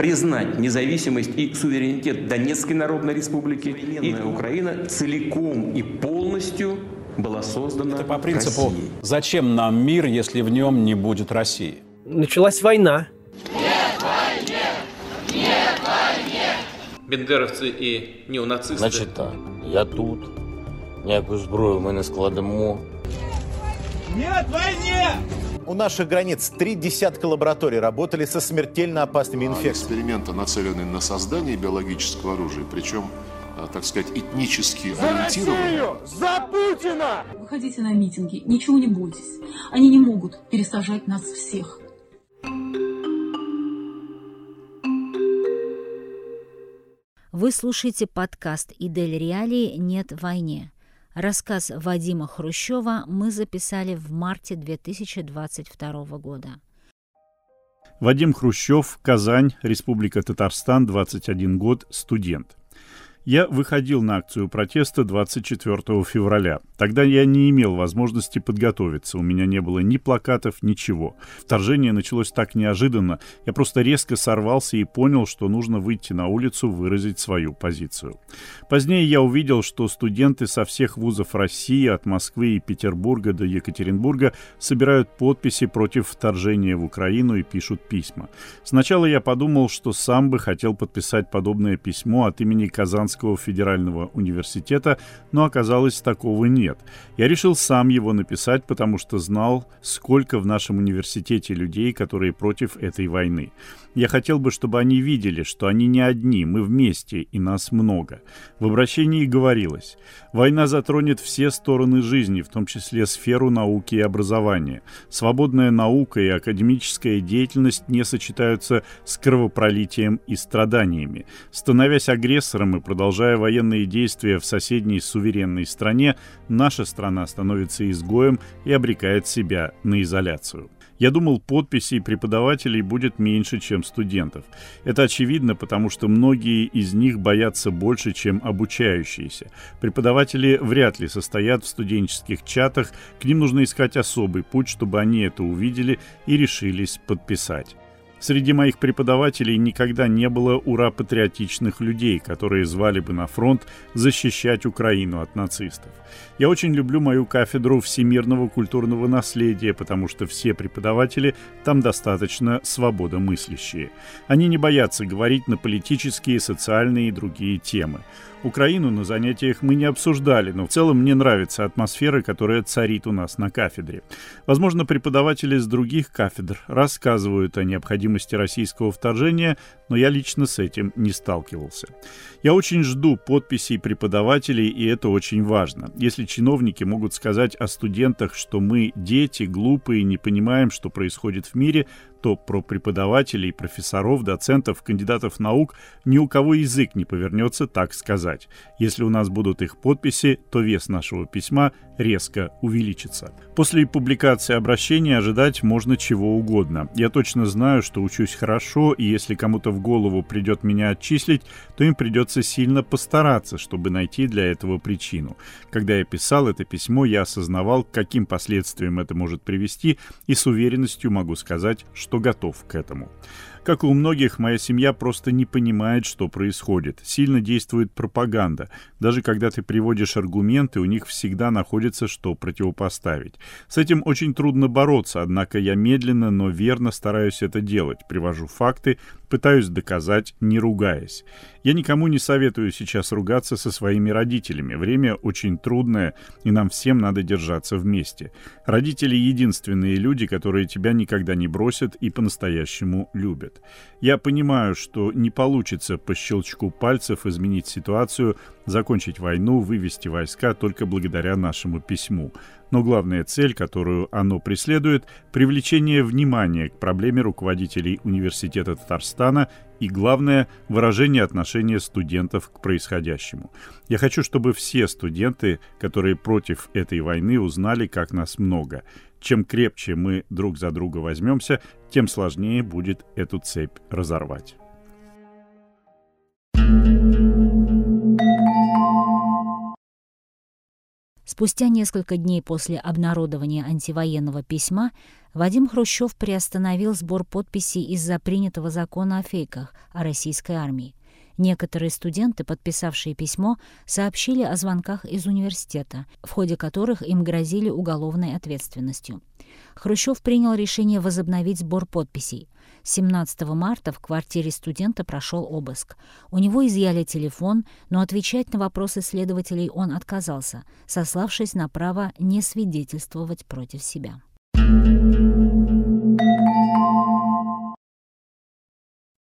признать независимость и суверенитет Донецкой Народной Республики. И Украина целиком и полностью была создана Это по принципу Россией. «Зачем нам мир, если в нем не будет России?» Началась война. бендеровці і неонацисти. Значить так, я тут, ніяку зброю ми не складемо. У наших границ три десятка лабораторий работали со смертельно опасными инфекциями. Эксперименты нацелены на создание биологического оружия, причем, а, так сказать, этнически ориентированные. Выходите на митинги, ничего не бойтесь. Они не могут пересажать нас всех. Вы слушаете подкаст «Идель Реалии. Нет войне». Рассказ Вадима Хрущева мы записали в марте 2022 года. Вадим Хрущев, Казань, Республика Татарстан, 21 год, студент. Я выходил на акцию протеста 24 февраля. Тогда я не имел возможности подготовиться. У меня не было ни плакатов, ничего. Вторжение началось так неожиданно. Я просто резко сорвался и понял, что нужно выйти на улицу, выразить свою позицию. Позднее я увидел, что студенты со всех вузов России, от Москвы и Петербурга до Екатеринбурга, собирают подписи против вторжения в Украину и пишут письма. Сначала я подумал, что сам бы хотел подписать подобное письмо от имени Казанского федерального университета, но оказалось, такого нет. Я решил сам его написать, потому что знал, сколько в нашем университете людей, которые против этой войны. Я хотел бы, чтобы они видели, что они не одни, мы вместе, и нас много. В обращении говорилось, война затронет все стороны жизни, в том числе сферу науки и образования. Свободная наука и академическая деятельность не сочетаются с кровопролитием и страданиями. Становясь агрессором и продолжая военные действия в соседней суверенной стране, наша страна становится изгоем и обрекает себя на изоляцию. Я думал, подписей преподавателей будет меньше, чем студентов. Это очевидно, потому что многие из них боятся больше, чем обучающиеся. Преподаватели вряд ли состоят в студенческих чатах, к ним нужно искать особый путь, чтобы они это увидели и решились подписать. Среди моих преподавателей никогда не было ура-патриотичных людей, которые звали бы на фронт защищать Украину от нацистов. Я очень люблю мою кафедру всемирного культурного наследия, потому что все преподаватели там достаточно свободомыслящие. Они не боятся говорить на политические, социальные и другие темы. Украину на занятиях мы не обсуждали, но в целом мне нравится атмосфера, которая царит у нас на кафедре. Возможно, преподаватели с других кафедр рассказывают о необходимости российского вторжения, но я лично с этим не сталкивался. Я очень жду подписей преподавателей, и это очень важно. Если чиновники могут сказать о студентах, что мы дети, глупые, не понимаем, что происходит в мире, то про преподавателей, профессоров, доцентов, кандидатов наук ни у кого язык не повернется так сказать. Если у нас будут их подписи, то вес нашего письма резко увеличится. После публикации обращения ожидать можно чего угодно. Я точно знаю, что учусь хорошо, и если кому-то в голову придет меня отчислить, то им придется сильно постараться, чтобы найти для этого причину. Когда я писал это письмо, я осознавал, каким последствиям это может привести, и с уверенностью могу сказать, что готов к этому. Как и у многих, моя семья просто не понимает, что происходит. Сильно действует пропаганда. Даже когда ты приводишь аргументы, у них всегда находится, что противопоставить. С этим очень трудно бороться, однако я медленно, но верно стараюсь это делать. Привожу факты, пытаюсь доказать, не ругаясь. Я никому не советую сейчас ругаться со своими родителями. Время очень трудное, и нам всем надо держаться вместе. Родители — единственные люди, которые тебя никогда не бросят и по-настоящему любят. Я понимаю, что не получится по щелчку пальцев изменить ситуацию, закончить войну, вывести войска только благодаря нашему письму. Но главная цель, которую оно преследует — привлечение внимания к проблеме руководителей Университета Татарстана и, главное, выражение отношения студентов к происходящему. Я хочу, чтобы все студенты, которые против этой войны, узнали, как нас много. Чем крепче мы друг за друга возьмемся, тем сложнее будет эту цепь разорвать. Спустя несколько дней после обнародования антивоенного письма Вадим Хрущев приостановил сбор подписей из-за принятого закона о фейках о российской армии. Некоторые студенты, подписавшие письмо, сообщили о звонках из университета, в ходе которых им грозили уголовной ответственностью. Хрущев принял решение возобновить сбор подписей. 17 марта в квартире студента прошел обыск. У него изъяли телефон, но отвечать на вопросы следователей он отказался, сославшись на право не свидетельствовать против себя.